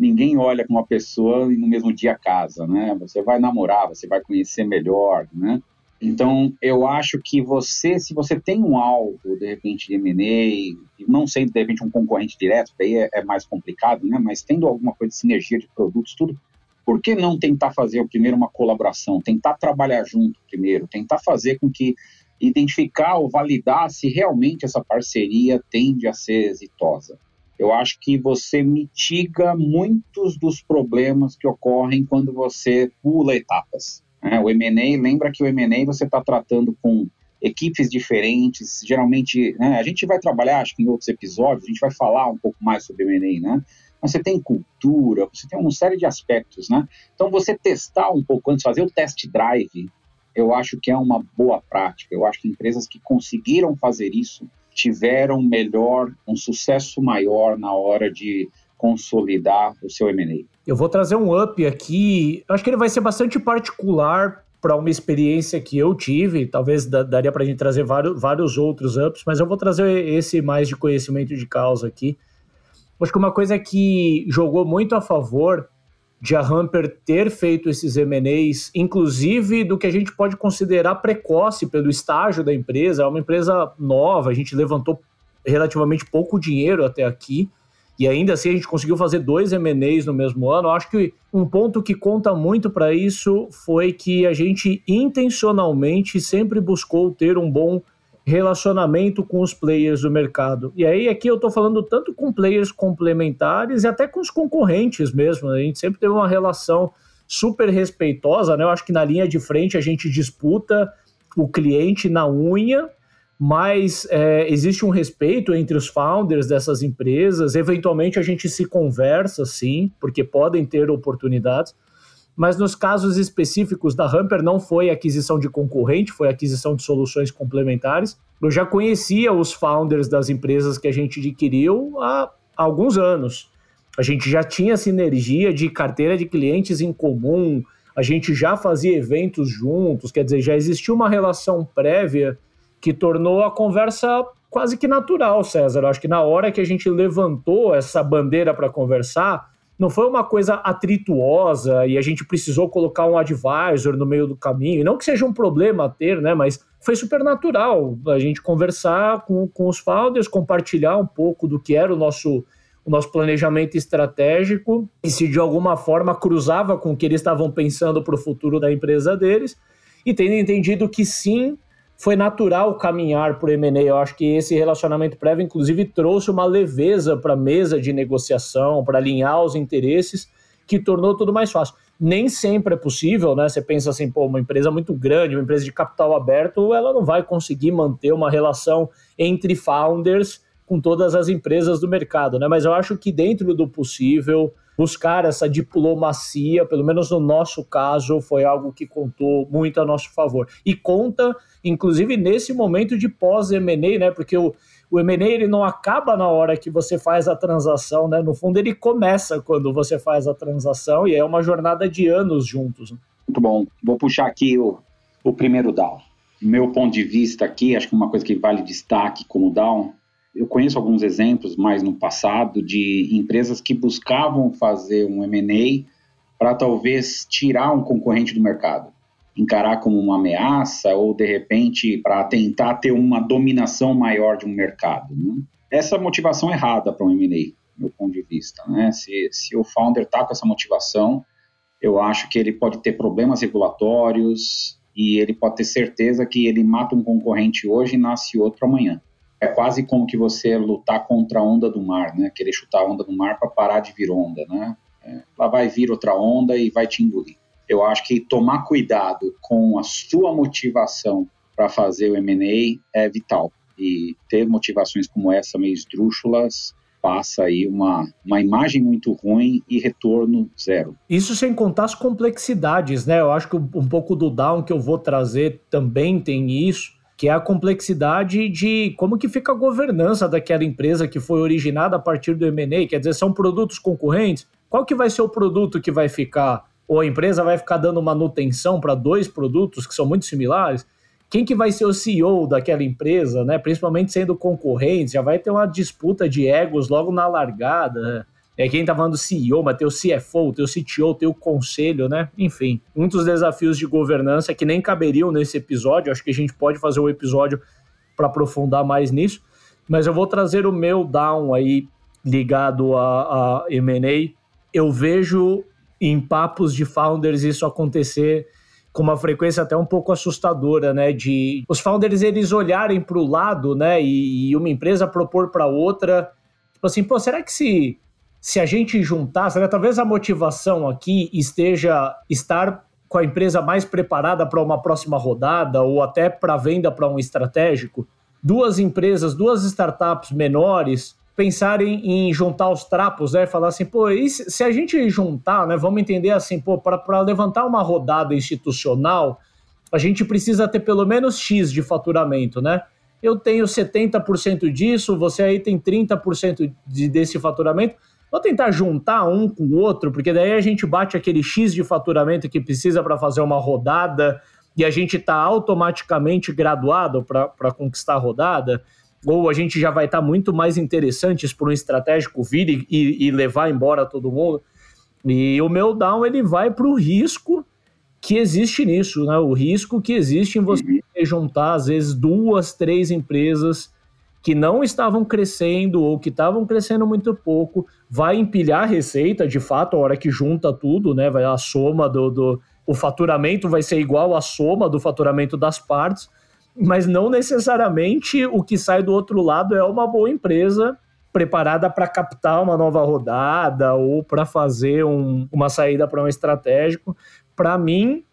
Speaker 2: Ninguém olha com uma pessoa e no mesmo dia casa, né? Você vai namorar, você vai conhecer melhor, né? Então, eu acho que você, se você tem um alvo, de repente, de M&A, não sendo, de repente, um concorrente direto, daí é, é, mais complicado, né? Mas tendo alguma coisa de sinergia de produtos, tudo, por que não tentar fazer primeiro uma colaboração? Tentar trabalhar junto primeiro, tentar fazer com que identificar ou validar se realmente essa parceria tende a ser exitosa. Eu acho que você mitiga muitos dos problemas que ocorrem quando você pula etapas. Né? O M&A, lembra que o M&A você está tratando com equipes diferentes, geralmente, né, a gente vai trabalhar, acho que em outros episódios, a gente vai falar um pouco mais sobre M&A, né? Mas você tem cultura, você tem uma série de aspectos, né? Então, você testar um pouco antes, fazer o test drive, eu acho que é uma boa prática. Eu acho que empresas que conseguiram fazer isso tiveram melhor, um sucesso maior na hora de consolidar o seu M&A.
Speaker 1: Eu vou trazer um up aqui, acho que ele vai ser bastante particular para uma experiência que eu tive, talvez daria para a gente trazer vários, vários outros ups, mas eu vou trazer esse mais de conhecimento de causa aqui. Acho que uma coisa que jogou muito a favor de a Hamper ter feito esses M&As, inclusive do que a gente pode considerar precoce pelo estágio da empresa, é uma empresa nova, a gente levantou relativamente pouco dinheiro até aqui, e ainda assim a gente conseguiu fazer dois M&As no mesmo ano. Eu acho que um ponto que conta muito para isso foi que a gente intencionalmente sempre buscou ter um bom relacionamento com os players do mercado. E aí aqui eu estou falando tanto com players complementares e até com os concorrentes mesmo. A gente sempre teve uma relação super respeitosa, né? Eu acho que na linha de frente a gente disputa o cliente na unha mas é, existe um respeito entre os founders dessas empresas. Eventualmente a gente se conversa, sim, porque podem ter oportunidades. Mas nos casos específicos da Hamper não foi aquisição de concorrente, foi aquisição de soluções complementares. Eu já conhecia os founders das empresas que a gente adquiriu há alguns anos. A gente já tinha sinergia de carteira de clientes em comum, a gente já fazia eventos juntos, quer dizer, já existia uma relação prévia que tornou a conversa quase que natural, César. Eu acho que na hora que a gente levantou essa bandeira para conversar, não foi uma coisa atrituosa e a gente precisou colocar um advisor no meio do caminho. Não que seja um problema ter, né? Mas foi super natural a gente conversar com, com os founders, compartilhar um pouco do que era o nosso, o nosso planejamento estratégico e se de alguma forma cruzava com o que eles estavam pensando para o futuro da empresa deles. E tendo entendido que sim, foi natural caminhar por M&A. Eu acho que esse relacionamento prévio, inclusive, trouxe uma leveza para a mesa de negociação, para alinhar os interesses, que tornou tudo mais fácil. Nem sempre é possível, né? Você pensa assim, pô, uma empresa muito grande, uma empresa de capital aberto, ela não vai conseguir manter uma relação entre founders com todas as empresas do mercado, né? Mas eu acho que dentro do possível, buscar essa diplomacia, pelo menos no nosso caso, foi algo que contou muito a nosso favor. E conta, inclusive, nesse momento de pós-M&A, né? Porque o, o M&A não acaba na hora que você faz a transação, né? No fundo, ele começa quando você faz a transação e é uma jornada de anos juntos. Né?
Speaker 2: Muito bom. Vou puxar aqui o, o primeiro down. Meu ponto de vista aqui, acho que uma coisa que vale destaque como down eu conheço alguns exemplos mais no passado de empresas que buscavam fazer um M&A para talvez tirar um concorrente do mercado, encarar como uma ameaça ou de repente para tentar ter uma dominação maior de um mercado. Né? Essa motivação é errada para um M&A, meu ponto de vista. Né? Se, se o founder está com essa motivação, eu acho que ele pode ter problemas regulatórios e ele pode ter certeza que ele mata um concorrente hoje e nasce outro amanhã é quase como que você lutar contra a onda do mar, né? Querer chutar a onda do mar para parar de vir onda, né? É, lá vai vir outra onda e vai te engolir. Eu acho que tomar cuidado com a sua motivação para fazer o M&A é vital. E ter motivações como essa, meio esdrúxulas, passa aí uma, uma imagem muito ruim e retorno zero.
Speaker 1: Isso sem contar as complexidades, né? Eu acho que um pouco do down que eu vou trazer também tem isso que é a complexidade de como que fica a governança daquela empresa que foi originada a partir do M&A, quer dizer, são produtos concorrentes? qual que vai ser o produto que vai ficar, ou a empresa vai ficar dando manutenção para dois produtos que são muito similares, quem que vai ser o CEO daquela empresa, né? Principalmente sendo concorrente, já vai ter uma disputa de egos logo na largada. Né? É quem tá falando CEO, mas tem o CFO, tem o CTO, tem o conselho, né? Enfim, muitos desafios de governança que nem caberiam nesse episódio. Acho que a gente pode fazer um episódio para aprofundar mais nisso. Mas eu vou trazer o meu down aí ligado a, a M&A. Eu vejo em papos de founders isso acontecer com uma frequência até um pouco assustadora, né? De os founders eles olharem para o lado, né? E, e, uma empresa propor para outra, tipo assim, pô, será que se se a gente juntar, será talvez a motivação aqui esteja estar com a empresa mais preparada para uma próxima rodada ou até para venda para um estratégico? Duas empresas, duas startups menores pensarem em juntar os trapos, né? Falar assim, pô, se, se a gente juntar, né? Vamos entender assim, pô, para levantar uma rodada institucional, a gente precisa ter pelo menos X de faturamento, né? Eu tenho 70% disso, você aí tem 30% de, desse faturamento. Vou tentar juntar um com o outro, porque daí a gente bate aquele X de faturamento que precisa para fazer uma rodada e a gente está automaticamente graduado para conquistar a rodada ou a gente já vai estar tá muito mais interessantes por um estratégico vir e, e, levar embora todo mundo. E o meu down ele vai para o risco que existe nisso, né? O risco que existe em você uhum. juntar às vezes duas, três empresas que não estavam crescendo ou que estavam crescendo muito pouco, vai empilhar receita, de fato, a hora que junta tudo, né? Vai a soma do, do o faturamento vai ser igual à soma do faturamento das partes mas não necessariamente o que sai do outro lado é uma boa empresa preparada para captar uma nova rodada ou para fazer um, uma saída para um estratégico. Para mim,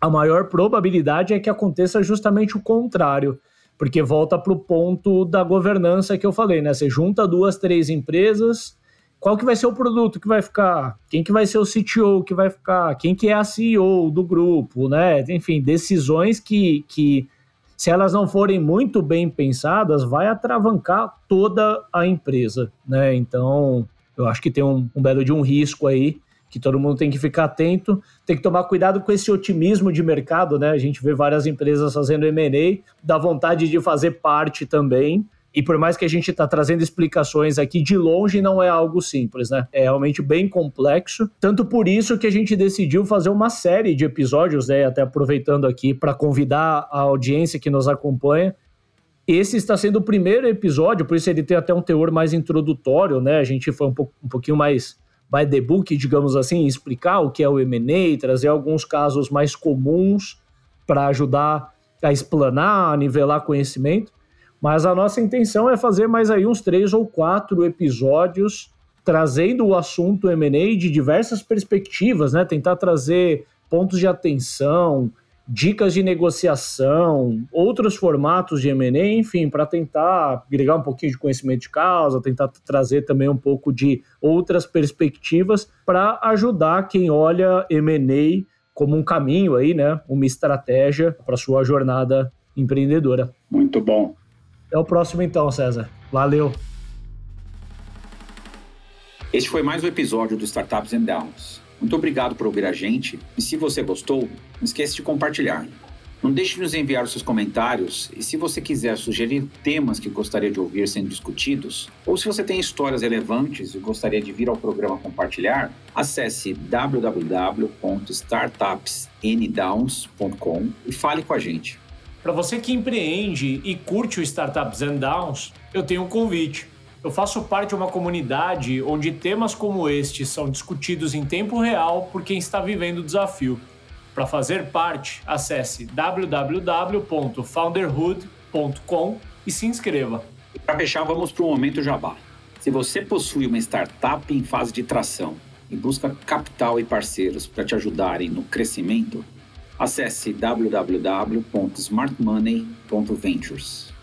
Speaker 1: a maior probabilidade é que aconteça justamente o contrário, porque volta para o ponto da governança que eu falei, né? Você junta duas, três empresas, qual que vai ser o produto que vai ficar? Quem que vai ser o CTO que vai ficar? Quem que é a CEO do grupo, né? Enfim, decisões que, que se elas não forem muito bem pensadas, vai atravancar toda a empresa, né? Então, eu acho que tem um, um belo de um risco aí que todo mundo tem que ficar atento, tem que tomar cuidado com esse otimismo de mercado, né? A gente vê várias empresas fazendo M&A, dá vontade de fazer parte também, e por mais que a gente está trazendo explicações aqui, de longe não é algo simples, né? É realmente bem complexo. Tanto por isso que a gente decidiu fazer uma série de episódios, né? Até aproveitando aqui para convidar a audiência que nos acompanha. Esse está sendo o primeiro episódio, por isso ele tem até um teor mais introdutório, né? A gente foi um, um pouquinho mais by the book, digamos assim, explicar o que é o M&A, trazer alguns casos mais comuns para ajudar a explanar, a nivelar conhecimento. Mas a nossa intenção é fazer mais aí uns três ou quatro episódios trazendo o assunto M&A de diversas perspectivas, né? Tentar trazer pontos de atenção, dicas de negociação, outros formatos de M&A, enfim, para tentar agregar um pouquinho de conhecimento de causa, tentar trazer também um pouco de outras perspectivas para ajudar quem olha M&A como um caminho aí, né? Uma estratégia para sua jornada empreendedora.
Speaker 2: Muito bom.
Speaker 1: Até o próximo então, César. Valeu.
Speaker 2: Este foi mais um episódio do Startups and Downs. Muito obrigado por ouvir a gente e se você gostou, não esqueça de compartilhar. Não deixe de nos enviar os seus comentários e se você quiser sugerir temas que gostaria de ouvir sendo discutidos, ou se você tem histórias relevantes e gostaria de vir ao programa compartilhar, acesse www.startupsndowns.com e fale com a gente.
Speaker 1: Para você que empreende e curte o Startups and Downs, eu tenho um convite. Eu faço parte de uma comunidade onde temas como este são discutidos em tempo real por quem está vivendo o desafio. Para fazer parte, acesse www.founderhood.com e se inscreva.
Speaker 2: Para fechar, vamos para o momento jabá. Se você possui uma startup em fase de tração e busca capital e parceiros para te ajudarem no crescimento, Acesse www.smartmoney.ventures.